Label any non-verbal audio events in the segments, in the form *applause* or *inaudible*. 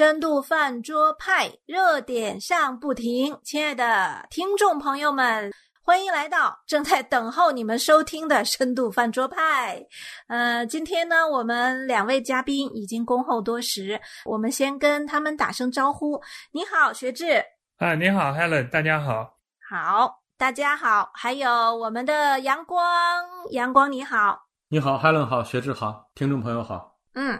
深度饭桌派热点上不停，亲爱的听众朋友们，欢迎来到正在等候你们收听的深度饭桌派。呃，今天呢，我们两位嘉宾已经恭候多时，我们先跟他们打声招呼。你好，学志。啊，你好，Helen，大家好。好，大家好。还有我们的阳光，阳光你好。你好，Helen 好，学志好，听众朋友好。嗯。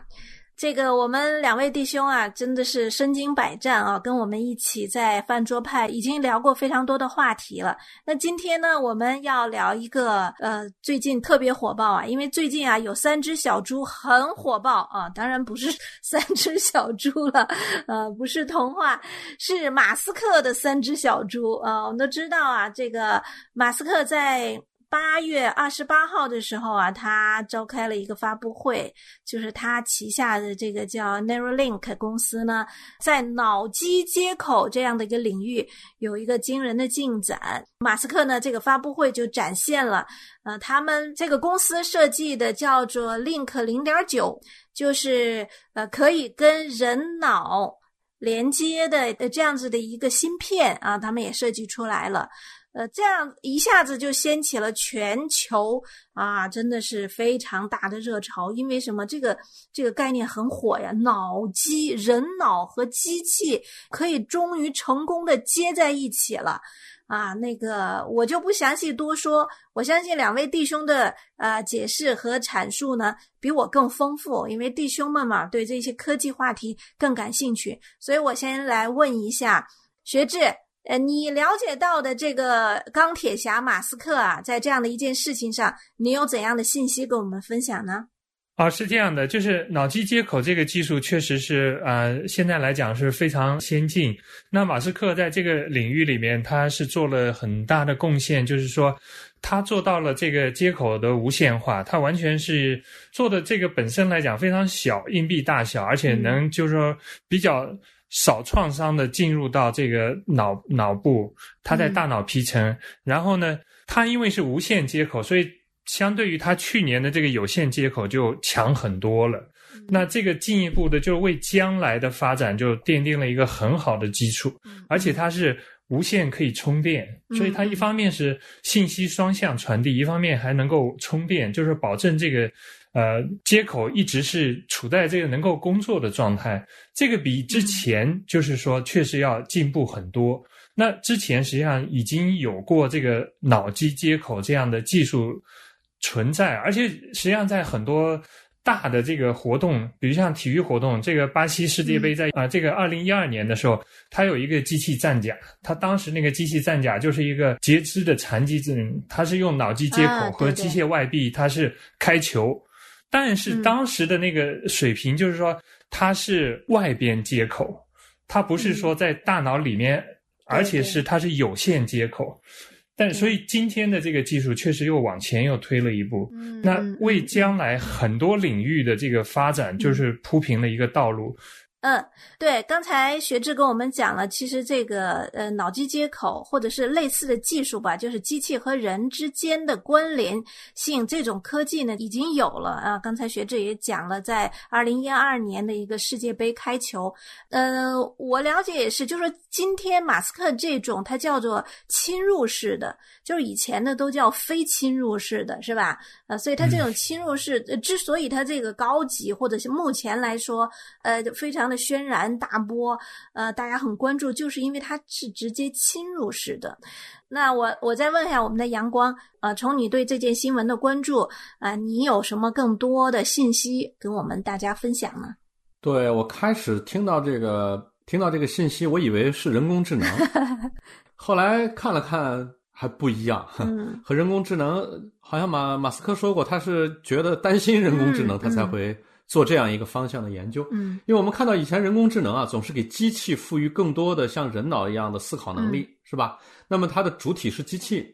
这个我们两位弟兄啊，真的是身经百战啊，跟我们一起在饭桌派已经聊过非常多的话题了。那今天呢，我们要聊一个呃，最近特别火爆啊，因为最近啊有三只小猪很火爆啊，当然不是 *laughs* 三只小猪了，呃，不是童话，是马斯克的三只小猪啊。我们都知道啊，这个马斯克在。八月二十八号的时候啊，他召开了一个发布会，就是他旗下的这个叫 Neuralink 公司呢，在脑机接口这样的一个领域有一个惊人的进展。马斯克呢，这个发布会就展现了，呃，他们这个公司设计的叫做 Link 零点九，就是呃可以跟人脑连接的这样子的一个芯片啊，他们也设计出来了。呃，这样一下子就掀起了全球啊，真的是非常大的热潮。因为什么？这个这个概念很火呀，脑机、人脑和机器可以终于成功的接在一起了啊！那个我就不详细多说，我相信两位弟兄的呃解释和阐述呢，比我更丰富，因为弟兄们嘛，对这些科技话题更感兴趣。所以我先来问一下学智。呃，你了解到的这个钢铁侠马斯克啊，在这样的一件事情上，你有怎样的信息跟我们分享呢？啊，是这样的，就是脑机接口这个技术确实是呃，现在来讲是非常先进。那马斯克在这个领域里面，他是做了很大的贡献，就是说他做到了这个接口的无线化，他完全是做的这个本身来讲非常小，硬币大小，而且能就是说比较。少创伤的进入到这个脑脑部，它在大脑皮层，然后呢，它因为是无线接口，所以相对于它去年的这个有线接口就强很多了。那这个进一步的，就为将来的发展就奠定了一个很好的基础，而且它是无线可以充电，所以它一方面是信息双向传递，一方面还能够充电，就是保证这个。呃，接口一直是处在这个能够工作的状态，这个比之前就是说确实要进步很多。那之前实际上已经有过这个脑机接口这样的技术存在，而且实际上在很多大的这个活动，比如像体育活动，这个巴西世界杯在啊这个二零一二年的时候，它有一个机器战甲，它当时那个机器战甲就是一个截肢的残疾人，它是用脑机接口和机械外臂，它是开球。但是当时的那个水平，就是说它是外边接口，它不是说在大脑里面，而且是它是有线接口。但所以今天的这个技术确实又往前又推了一步，那为将来很多领域的这个发展就是铺平了一个道路。嗯，对，刚才学志跟我们讲了，其实这个呃脑机接口或者是类似的技术吧，就是机器和人之间的关联性，这种科技呢已经有了啊。刚才学志也讲了，在二零一二年的一个世界杯开球，呃，我了解也是，就是说今天马斯克这种它叫做侵入式的，就是以前的都叫非侵入式的，是吧？呃，所以它这种侵入式，之所以它这个高级，或者是目前来说，呃，非常。的轩然大波，呃，大家很关注，就是因为它是直接侵入式的。那我我再问一下我们的阳光，呃，从你对这件新闻的关注，啊，你有什么更多的信息跟我们大家分享呢？对我开始听到这个听到这个信息，我以为是人工智能，*laughs* 后来看了看还不一样，和人工智能好像马马斯克说过，他是觉得担心人工智能，他才会。做这样一个方向的研究，嗯，因为我们看到以前人工智能啊，总是给机器赋予更多的像人脑一样的思考能力，是吧？那么它的主体是机器，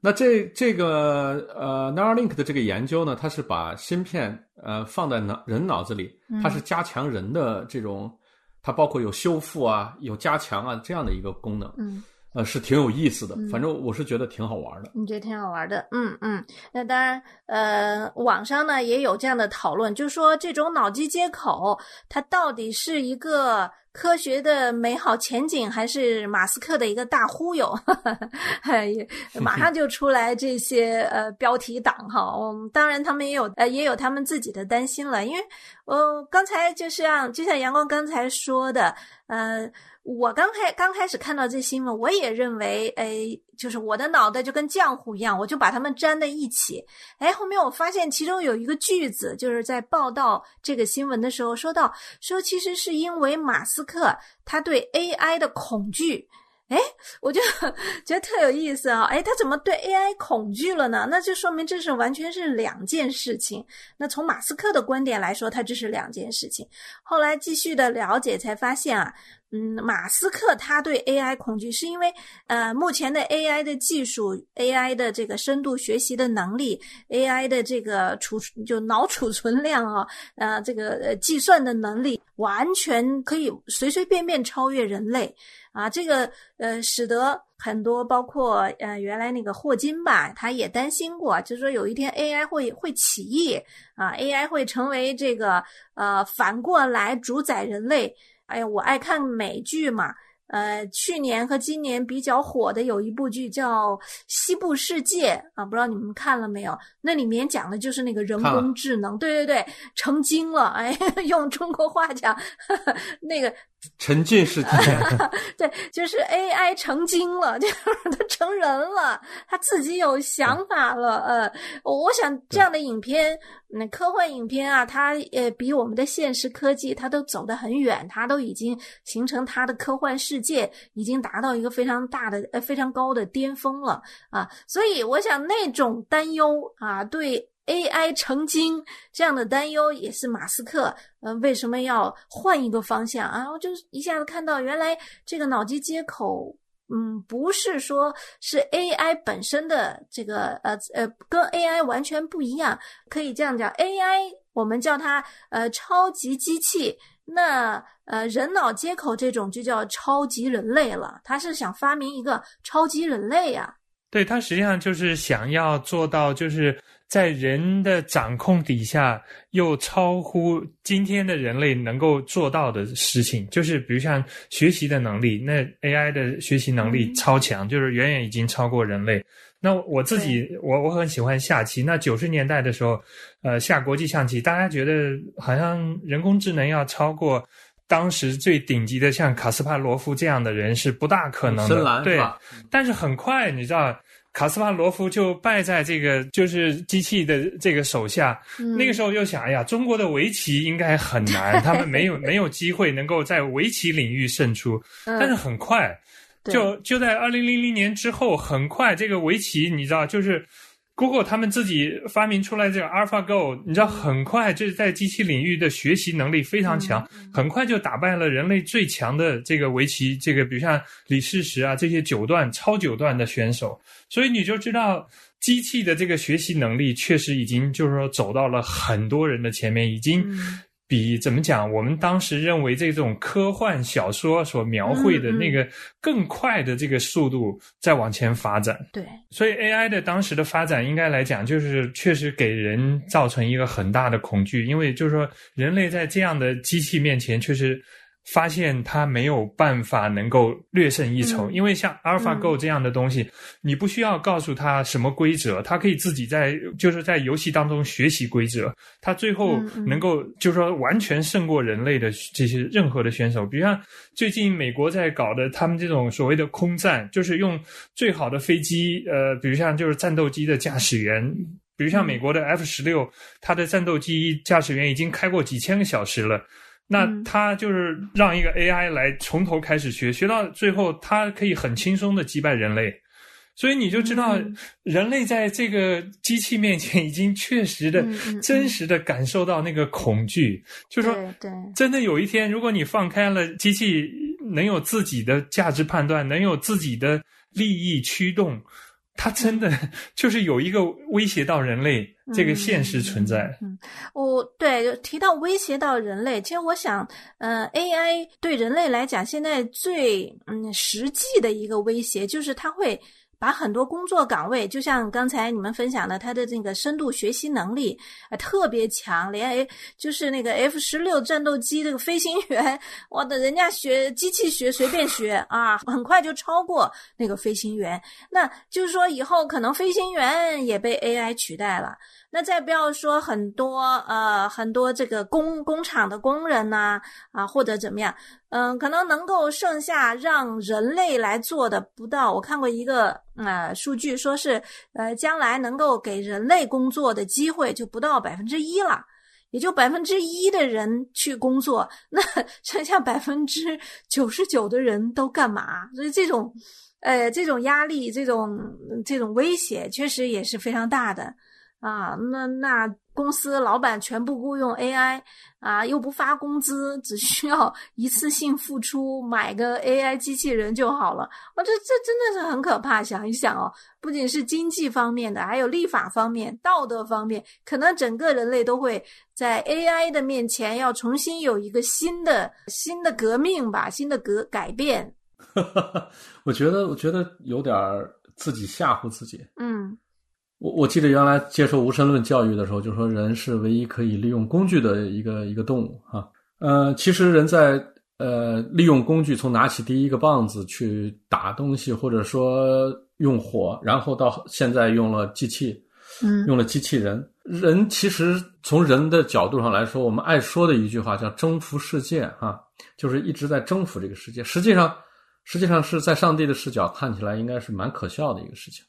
那这这个呃 Neuralink 的这个研究呢，它是把芯片呃放在脑人脑子里，它是加强人的这种，它包括有修复啊、有加强啊这样的一个功能，嗯，呃，是挺有意思的，反正我是觉得挺好玩的。你觉得挺好玩的？嗯嗯。那当然，呃，网上呢也有这样的讨论，就是说这种脑机接口它到底是一个科学的美好前景，还是马斯克的一个大忽悠？*laughs* *laughs* 马上就出来这些呃标题党哈。嗯，当然他们也有呃也有他们自己的担心了，因为呃刚才就像就像阳光刚才说的，呃。我刚开刚开始看到这新闻，我也认为，哎，就是我的脑袋就跟浆糊一样，我就把它们粘在一起。哎，后面我发现其中有一个句子，就是在报道这个新闻的时候说到，说其实是因为马斯克他对 AI 的恐惧。哎，我就 *laughs* 觉得特有意思啊！哎，他怎么对 AI 恐惧了呢？那就说明这是完全是两件事情。那从马斯克的观点来说，他这是两件事情。后来继续的了解才发现啊，嗯，马斯克他对 AI 恐惧是因为呃，目前的 AI 的技术，AI 的这个深度学习的能力，AI 的这个储就脑储存量啊，呃，这个呃计算的能力，完全可以随随便便超越人类。啊，这个呃，使得很多包括呃，原来那个霍金吧，他也担心过，就是说有一天 AI 会会起义啊，AI 会成为这个呃，反过来主宰人类。哎呀，我爱看美剧嘛，呃，去年和今年比较火的有一部剧叫《西部世界》啊，不知道你们看了没有？那里面讲的就是那个人工智能，对对对，成精了，哎，*laughs* 用中国话讲，*laughs* 那个。沉浸式体验，*laughs* 对，就是 AI 成精了，*laughs* 就是他成人了，他自己有想法了。呃，我想这样的影片，那科幻影片啊，它呃比我们的现实科技，它都走得很远，它都已经形成它的科幻世界，已经达到一个非常大的呃非常高的巅峰了啊。所以我想那种担忧啊，对。AI 成精这样的担忧也是马斯克，呃，为什么要换一个方向啊？我就一下子看到，原来这个脑机接口，嗯，不是说是 AI 本身的这个，呃呃，跟 AI 完全不一样。可以这样讲，AI 我们叫它呃超级机器，那呃人脑接口这种就叫超级人类了。他是想发明一个超级人类呀？对他实际上就是想要做到就是。在人的掌控底下，又超乎今天的人类能够做到的事情，就是比如像学习的能力，那 AI 的学习能力超强，就是远远已经超过人类。那我自己，我我很喜欢下棋。那九十年代的时候，呃，下国际象棋，大家觉得好像人工智能要超过当时最顶级的像卡斯帕罗夫这样的人是不大可能的，对。但是很快，你知道。卡斯帕罗夫就败在这个就是机器的这个手下。那个时候又想，哎呀，中国的围棋应该很难，*laughs* 他们没有没有机会能够在围棋领域胜出。但是很快，就就在二零零零年之后，很快这个围棋，你知道，就是。Google 他们自己发明出来这个 AlphaGo，你知道很快就是在机器领域的学习能力非常强，很快就打败了人类最强的这个围棋，这个比如像李世石啊这些九段超九段的选手，所以你就知道机器的这个学习能力确实已经就是说走到了很多人的前面，已经。比怎么讲？我们当时认为这种科幻小说所描绘的那个更快的这个速度在往前发展。对，所以 AI 的当时的发展应该来讲，就是确实给人造成一个很大的恐惧，因为就是说人类在这样的机器面前确实。发现他没有办法能够略胜一筹，因为像 AlphaGo 这样的东西，你不需要告诉他什么规则，他可以自己在就是在游戏当中学习规则，他最后能够就是说完全胜过人类的这些任何的选手。比如像最近美国在搞的他们这种所谓的空战，就是用最好的飞机，呃，比如像就是战斗机的驾驶员，比如像美国的 F 十六，它的战斗机驾驶员已经开过几千个小时了。那他就是让一个 AI 来从头开始学，学到最后，他可以很轻松的击败人类，所以你就知道，人类在这个机器面前已经确实的、真实的感受到那个恐惧，就说，真的有一天，如果你放开了机器，能有自己的价值判断，能有自己的利益驱动。它真的 *laughs* 就是有一个威胁到人类这个现实存在。嗯，我对提到威胁到人类，其实我想，呃，AI 对人类来讲，现在最嗯实际的一个威胁就是它会。把很多工作岗位，就像刚才你们分享的，他的这个深度学习能力啊特别强，连 A 就是那个 F 十六战斗机这个飞行员，我的人家学机器学随便学啊，很快就超过那个飞行员。那就是说以后可能飞行员也被 AI 取代了。那再不要说很多呃很多这个工工厂的工人呐啊或者怎么样，嗯，可能能够剩下让人类来做的不到。我看过一个呃数据，说是呃将来能够给人类工作的机会就不到百分之一了，也就百分之一的人去工作，那 *laughs* 剩下百分之九十九的人都干嘛？所以这种呃这种压力，这种这种威胁，确实也是非常大的。啊，那那公司老板全部雇佣 AI 啊，又不发工资，只需要 *laughs* 一次性付出买个 AI 机器人就好了。我这这真的是很可怕。想一想哦，不仅是经济方面的，还有立法方面、道德方面，可能整个人类都会在 AI 的面前要重新有一个新的新的革命吧，新的革改变。*laughs* 我觉得，我觉得有点自己吓唬自己。嗯。我我记得原来接受无神论教育的时候，就说人是唯一可以利用工具的一个一个动物啊。呃，其实人在呃利用工具，从拿起第一个棒子去打东西，或者说用火，然后到现在用了机器，嗯，用了机器人。人其实从人的角度上来说，我们爱说的一句话叫征服世界啊，就是一直在征服这个世界。实际上，实际上是在上帝的视角看起来，应该是蛮可笑的一个事情。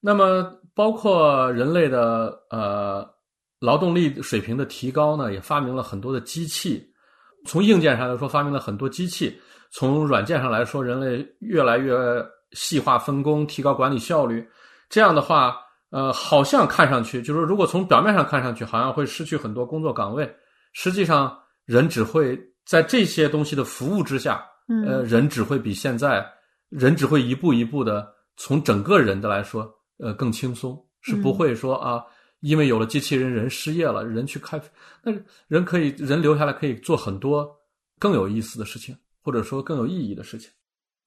那么，包括人类的呃劳动力水平的提高呢，也发明了很多的机器。从硬件上来说，发明了很多机器；从软件上来说，人类越来越细化分工，提高管理效率。这样的话，呃，好像看上去就是，如果从表面上看上去，好像会失去很多工作岗位。实际上，人只会在这些东西的服务之下，呃，人只会比现在，人只会一步一步的从整个人的来说。呃，更轻松是不会说啊，因为有了机器人，人失业了，人去开，那人可以人留下来可以做很多更有意思的事情，或者说更有意义的事情。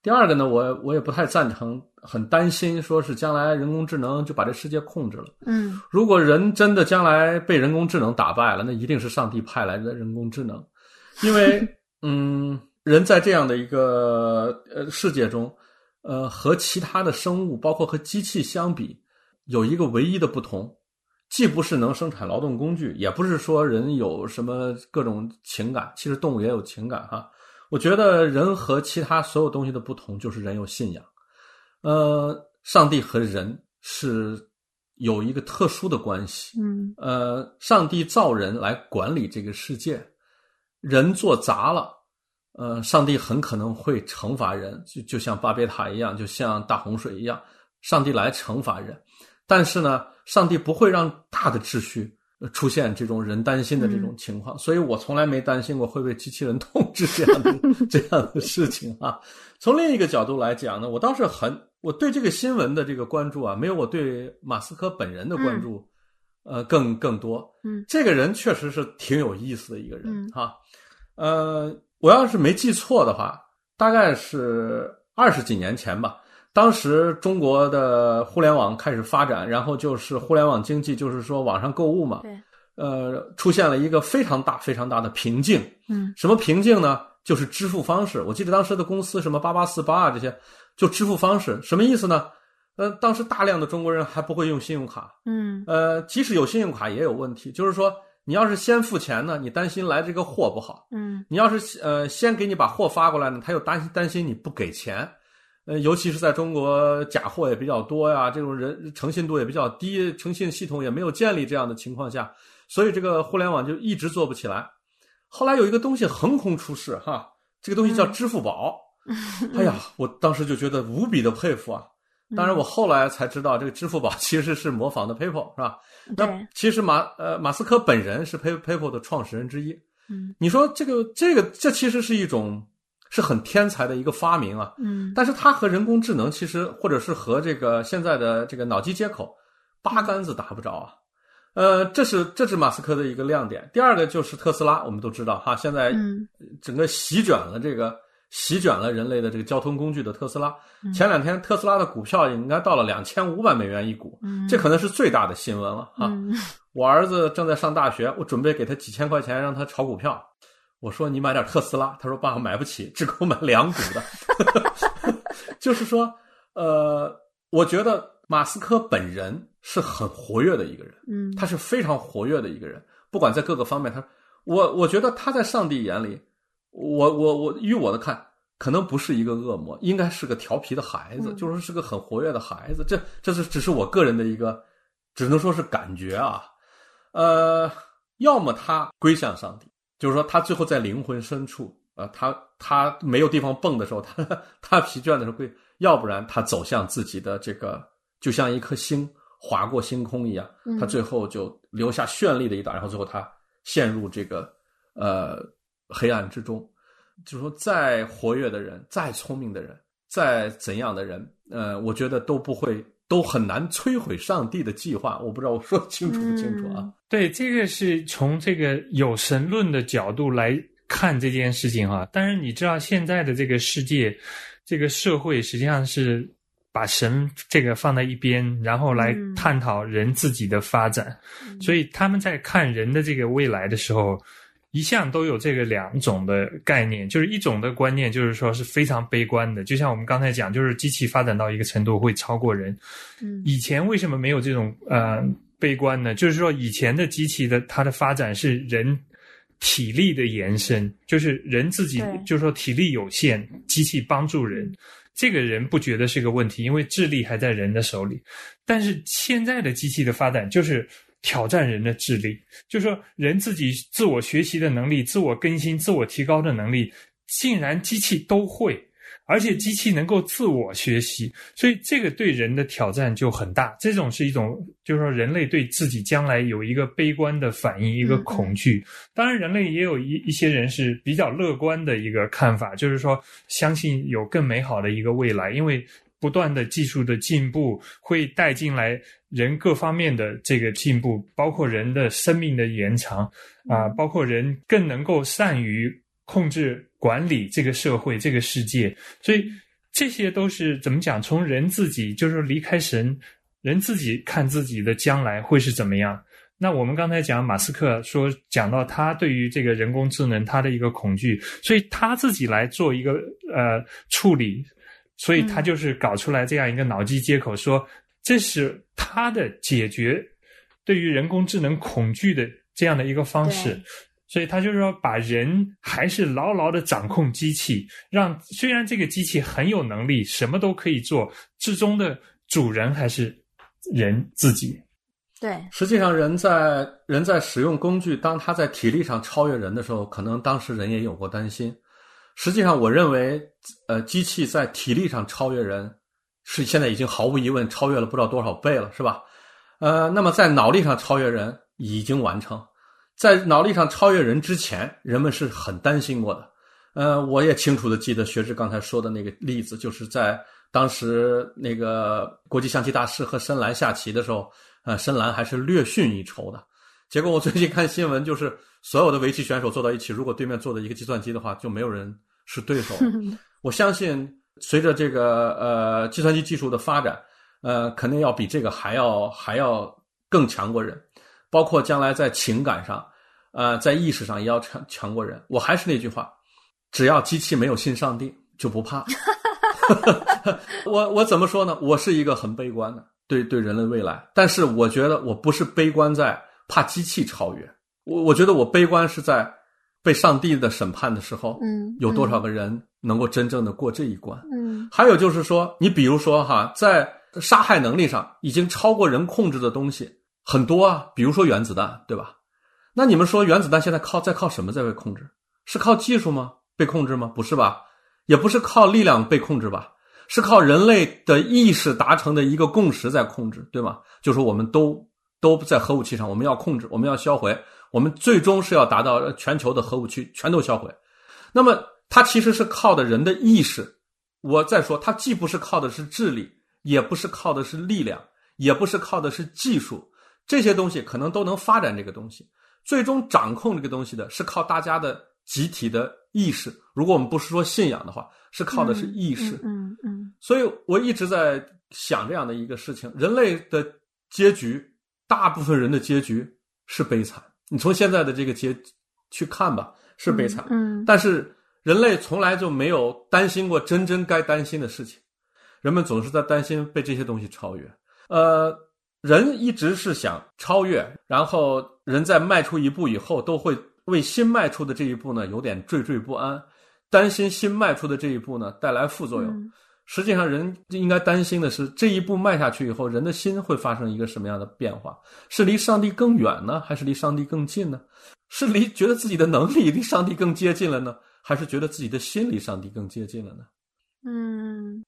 第二个呢，我我也不太赞成，很担心说是将来人工智能就把这世界控制了。嗯，如果人真的将来被人工智能打败了，那一定是上帝派来的人工智能，因为 *laughs* 嗯，人在这样的一个呃世界中。呃，和其他的生物，包括和机器相比，有一个唯一的不同，既不是能生产劳动工具，也不是说人有什么各种情感。其实动物也有情感哈。我觉得人和其他所有东西的不同，就是人有信仰。呃，上帝和人是有一个特殊的关系。嗯。呃，上帝造人来管理这个世界，人做砸了。呃，上帝很可能会惩罚人，就就像巴别塔一样，就像大洪水一样，上帝来惩罚人。但是呢，上帝不会让大的秩序出现这种人担心的这种情况，所以我从来没担心过会被机器人统治这样的 *laughs* 这样的事情啊。从另一个角度来讲呢，我倒是很我对这个新闻的这个关注啊，没有我对马斯克本人的关注，呃，更更多。嗯，这个人确实是挺有意思的一个人哈，呃。我要是没记错的话，大概是二十几年前吧。当时中国的互联网开始发展，然后就是互联网经济，就是说网上购物嘛。对。呃，出现了一个非常大、非常大的瓶颈。嗯。什么瓶颈呢？就是支付方式。我记得当时的公司什么八八四八啊这些，就支付方式什么意思呢？呃，当时大量的中国人还不会用信用卡。嗯。呃，即使有信用卡也有问题，就是说。你要是先付钱呢，你担心来这个货不好。嗯，你要是呃先给你把货发过来呢，他又担心担心你不给钱。呃，尤其是在中国假货也比较多呀，这种人诚信度也比较低，诚信系统也没有建立这样的情况下，所以这个互联网就一直做不起来。后来有一个东西横空出世哈，这个东西叫支付宝。哎呀，我当时就觉得无比的佩服啊。当然，我后来才知道，这个支付宝 *laughs* 其实是模仿的 PayPal，是吧？那其实马呃马斯克本人是 Pay PayPal 的创始人之一。嗯，你说这个这个这其实是一种是很天才的一个发明啊。嗯，但是它和人工智能其实，或者是和这个现在的这个脑机接口，八竿子打不着啊。呃，这是这是马斯克的一个亮点。第二个就是特斯拉，我们都知道哈，现在整个席卷了这个席卷了人类的这个交通工具的特斯拉。前两天特斯拉的股票应该到了两千五百美元一股，这可能是最大的新闻了啊。*laughs* 我儿子正在上大学，我准备给他几千块钱让他炒股票。我说你买点特斯拉，他说爸爸买不起，只够买两股的。*laughs* 就是说，呃，我觉得马斯克本人是很活跃的一个人，嗯，他是非常活跃的一个人，不管在各个方面，他我我觉得他在上帝眼里，我我我依我的看，可能不是一个恶魔，应该是个调皮的孩子，就是是个很活跃的孩子。这这是只是我个人的一个，只能说是感觉啊。呃，要么他归向上帝，就是说他最后在灵魂深处啊，他他没有地方蹦的时候，他他疲倦的时候归；要不然他走向自己的这个，就像一颗星划过星空一样，他最后就留下绚丽的一道，然后最后他陷入这个呃黑暗之中。就是说，再活跃的人，再聪明的人，再怎样的人，呃，我觉得都不会。都很难摧毁上帝的计划，我不知道我说清楚不清楚啊？对，这个是从这个有神论的角度来看这件事情哈。但是，你知道现在的这个世界，这个社会实际上是把神这个放在一边，然后来探讨人自己的发展，所以他们在看人的这个未来的时候。一向都有这个两种的概念，就是一种的观念，就是说是非常悲观的，就像我们刚才讲，就是机器发展到一个程度会超过人。嗯，以前为什么没有这种呃悲观呢？就是说以前的机器的它的发展是人体力的延伸，就是人自己就是说体力有限，机器帮助人，这个人不觉得是个问题，因为智力还在人的手里。但是现在的机器的发展就是。挑战人的智力，就是说人自己自我学习的能力、自我更新、自我提高的能力，竟然机器都会，而且机器能够自我学习，所以这个对人的挑战就很大。这种是一种，就是说人类对自己将来有一个悲观的反应，一个恐惧。当然，人类也有一一些人是比较乐观的一个看法，就是说相信有更美好的一个未来，因为。不断的技术的进步会带进来人各方面的这个进步，包括人的生命的延长啊，包括人更能够善于控制管理这个社会这个世界，所以这些都是怎么讲？从人自己就是离开神，人自己看自己的将来会是怎么样？那我们刚才讲马斯克说讲到他对于这个人工智能他的一个恐惧，所以他自己来做一个呃处理。所以他就是搞出来这样一个脑机接口，说这是他的解决对于人工智能恐惧的这样的一个方式。所以他就是说，把人还是牢牢的掌控机器，让虽然这个机器很有能力，什么都可以做，最终的主人还是人自己。对，实际上人在人在使用工具，当他在体力上超越人的时候，可能当时人也有过担心。实际上，我认为，呃，机器在体力上超越人，是现在已经毫无疑问超越了不知道多少倍了，是吧？呃，那么在脑力上超越人已经完成，在脑力上超越人之前，人们是很担心过的。呃，我也清楚的记得学志刚才说的那个例子，就是在当时那个国际象棋大师和深蓝下棋的时候，呃，深蓝还是略逊一筹的。结果我最近看新闻，就是所有的围棋选手坐到一起，如果对面坐的一个计算机的话，就没有人是对手。*laughs* 我相信，随着这个呃计算机技术的发展，呃，肯定要比这个还要还要更强过人，包括将来在情感上，呃，在意识上也要强强过人。我还是那句话，只要机器没有信上帝，就不怕。*laughs* 我我怎么说呢？我是一个很悲观的，对对人类未来，但是我觉得我不是悲观在。怕机器超越我，我觉得我悲观是在被上帝的审判的时候，嗯，有多少个人能够真正的过这一关？嗯，还有就是说，你比如说哈，在杀害能力上已经超过人控制的东西很多啊，比如说原子弹，对吧？那你们说原子弹现在靠在靠什么在被控制？是靠技术吗？被控制吗？不是吧？也不是靠力量被控制吧？是靠人类的意识达成的一个共识在控制，对吗？就是我们都。都在核武器上，我们要控制，我们要销毁，我们最终是要达到全球的核武器全都销毁。那么，它其实是靠的人的意识。我再说，它既不是靠的是智力，也不是靠的是力量，也不是靠的是技术，这些东西可能都能发展这个东西。最终掌控这个东西的是靠大家的集体的意识。如果我们不是说信仰的话，是靠的是意识。嗯嗯。所以我一直在想这样的一个事情：人类的结局，大部分人的结局是悲惨。你从现在的这个结去看吧，是悲惨。嗯。但是人类从来就没有担心过真正该担心的事情，人们总是在担心被这些东西超越。呃。人一直是想超越，然后人在迈出一步以后，都会为新迈出的这一步呢有点惴惴不安，担心新迈出的这一步呢带来副作用。实际上，人应该担心的是这一步迈下去以后，人的心会发生一个什么样的变化？是离上帝更远呢，还是离上帝更近呢？是离觉得自己的能力离上帝更接近了呢，还是觉得自己的心离上帝更接近了呢？嗯。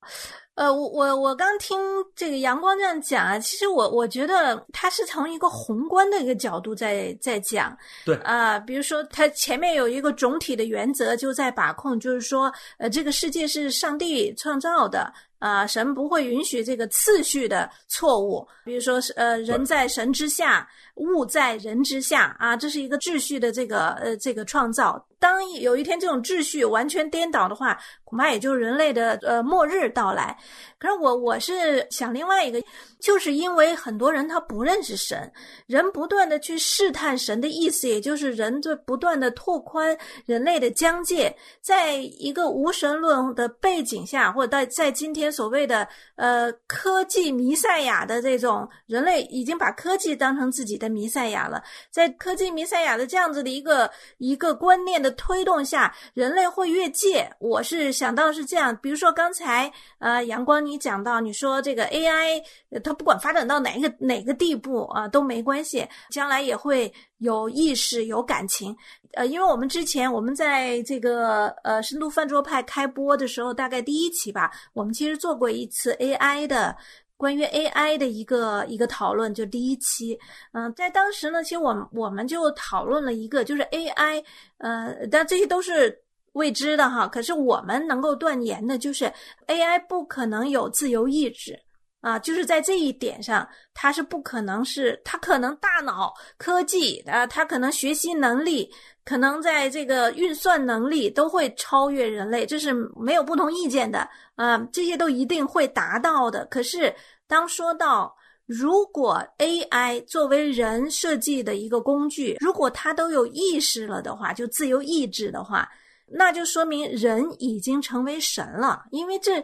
呃，我我我刚听这个阳光这样讲啊，其实我我觉得他是从一个宏观的一个角度在在讲，对啊，比如说他前面有一个总体的原则就在把控，就是说，呃，这个世界是上帝创造的。啊，神不会允许这个次序的错误，比如说是呃，人在神之下，物在人之下啊，这是一个秩序的这个呃这个创造。当有一天这种秩序完全颠倒的话，恐怕也就是人类的呃末日到来。可是我我是想另外一个，就是因为很多人他不认识神，人不断的去试探神的意思，也就是人在不断的拓宽人类的疆界，在一个无神论的背景下，或者在在今天所谓的呃科技弥赛亚的这种人类已经把科技当成自己的弥赛亚了，在科技弥赛亚的这样子的一个一个观念的推动下，人类会越界。我是想到是这样，比如说刚才呃阳光你。你讲到，你说这个 AI，它不管发展到哪一个哪个地步啊，都没关系，将来也会有意识、有感情。呃，因为我们之前我们在这个呃深度饭桌派开播的时候，大概第一期吧，我们其实做过一次 AI 的关于 AI 的一个一个讨论，就第一期。嗯，在当时呢，其实我们我们就讨论了一个，就是 AI，呃，但这些都是。未知的哈，可是我们能够断言的，就是 AI 不可能有自由意志啊，就是在这一点上，它是不可能是，它可能大脑科技啊，它可能学习能力，可能在这个运算能力都会超越人类，这是没有不同意见的啊，这些都一定会达到的。可是当说到如果 AI 作为人设计的一个工具，如果它都有意识了的话，就自由意志的话。那就说明人已经成为神了，因为这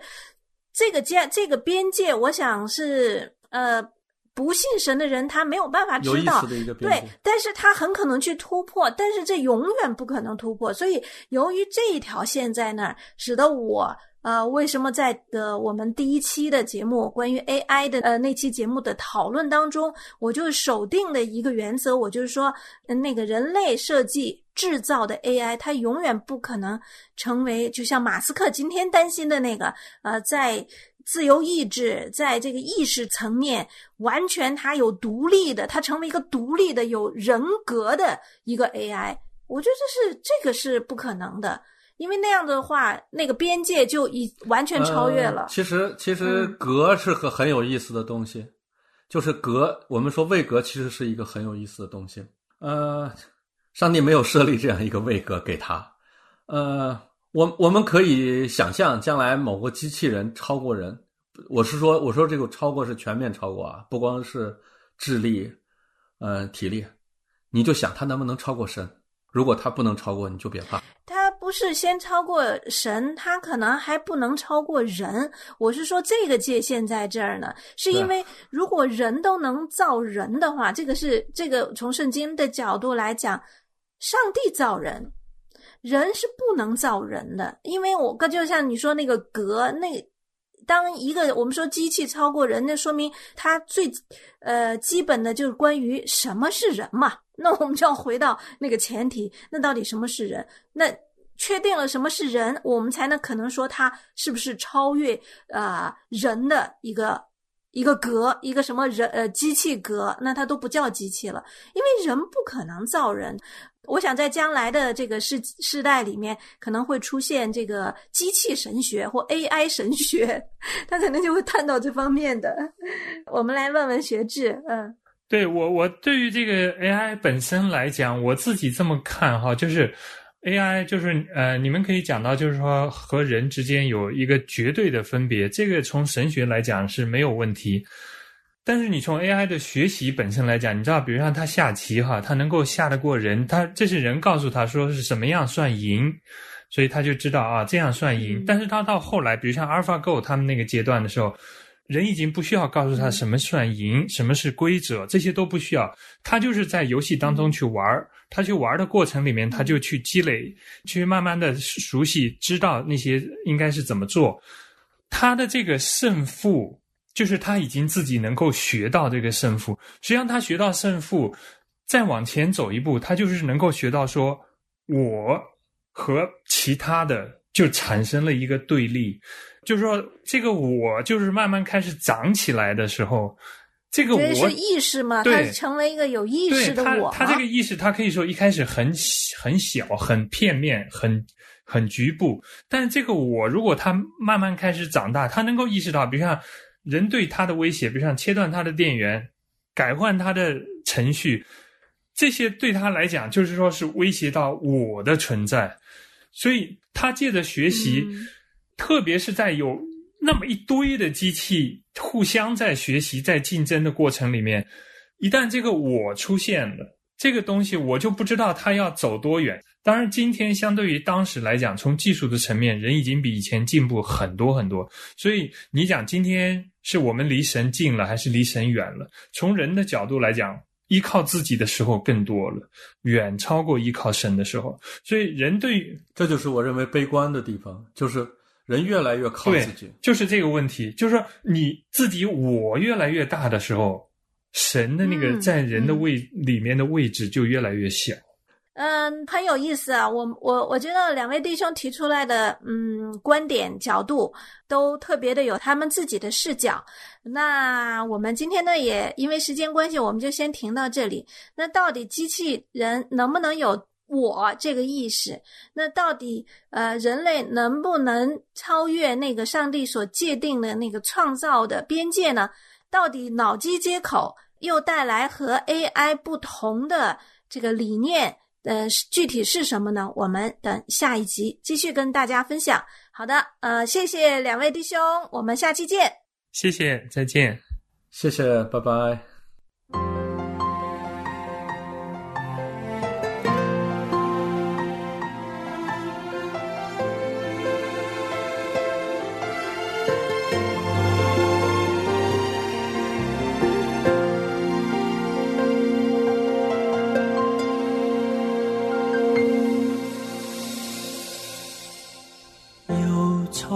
这个界这个边界，我想是呃不信神的人他没有办法知道，对，但是他很可能去突破，但是这永远不可能突破，所以由于这一条线在那儿，使得我。呃，为什么在的我们第一期的节目关于 AI 的呃那期节目的讨论当中，我就守定的一个原则，我就是说，那个人类设计制造的 AI，它永远不可能成为就像马斯克今天担心的那个，呃，在自由意志在这个意识层面完全它有独立的，它成为一个独立的有人格的一个 AI，我觉得这是这个是不可能的。因为那样的话，那个边界就已完全超越了。其实，其实格是个很有意思的东西，就是格。我们说位格其实是一个很有意思的东西。呃，上帝没有设立这样一个位格给他。呃，我我们可以想象将来某个机器人超过人。我是说，我说这个超过是全面超过啊，不光是智力，呃，体力。你就想他能不能超过神？如果他不能超过，你就别怕。他不是先超过神，他可能还不能超过人。我是说这个界限在这儿呢，是因为如果人都能造人的话，这个是这个从圣经的角度来讲，上帝造人，人是不能造人的。因为我就像你说那个格，那当一个我们说机器超过人，那说明它最呃基本的就是关于什么是人嘛。那我们就要回到那个前提，那到底什么是人？那确定了什么是人，我们才能可能说他是不是超越啊人的一个一个格，一个什么人呃机器格，那它都不叫机器了，因为人不可能造人。我想在将来的这个世世代里面，可能会出现这个机器神学或 AI 神学，他可能就会探讨这方面的。我们来问问学志，嗯，对我我对于这个 AI 本身来讲，我自己这么看哈，就是 AI 就是呃，你们可以讲到就是说和人之间有一个绝对的分别，这个从神学来讲是没有问题。但是你从 AI 的学习本身来讲，你知道，比如像他下棋哈，他能够下得过人，他这是人告诉他说是什么样算赢，所以他就知道啊这样算赢。但是他到后来，比如像 AlphaGo 他们那个阶段的时候，人已经不需要告诉他什么算赢，什么是规则，这些都不需要，他就是在游戏当中去玩儿，他去玩的过程里面，他就去积累，去慢慢的熟悉，知道那些应该是怎么做，他的这个胜负。就是他已经自己能够学到这个胜负，实际上他学到胜负，再往前走一步，他就是能够学到说，我和其他的就产生了一个对立，就是说这个我就是慢慢开始长起来的时候，这个我是意识吗？它成为一个有意识的我。他这个意识，他可以说一开始很很小、很片面、很很局部，但是这个我如果他慢慢开始长大，他能够意识到，比如像。人对他的威胁，比如像切断他的电源、改换他的程序，这些对他来讲就是说是威胁到我的存在，所以他借着学习，特别是在有那么一堆的机器互相在学习、在竞争的过程里面，一旦这个我出现了。这个东西我就不知道它要走多远。当然，今天相对于当时来讲，从技术的层面，人已经比以前进步很多很多。所以你讲今天是我们离神近了，还是离神远了？从人的角度来讲，依靠自己的时候更多了，远超过依靠神的时候。所以人对，这就是我认为悲观的地方，就是人越来越靠自己，就是这个问题，就是说你自己我越来越大的时候。神的那个在人的位里面的位置就越来越小。嗯，嗯很有意思啊。我我我觉得两位弟兄提出来的嗯观点角度都特别的有他们自己的视角。那我们今天呢也因为时间关系，我们就先停到这里。那到底机器人能不能有我这个意识？那到底呃人类能不能超越那个上帝所界定的那个创造的边界呢？到底脑机接口又带来和 AI 不同的这个理念，呃，具体是什么呢？我们等下一集继续跟大家分享。好的，呃，谢谢两位弟兄，我们下期见。谢谢，再见。谢谢，拜拜。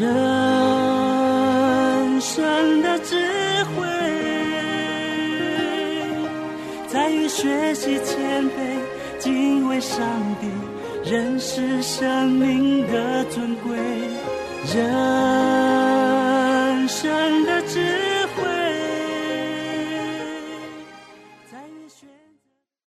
人生的智慧在于学习谦卑敬畏上帝认识生命的尊贵。人生的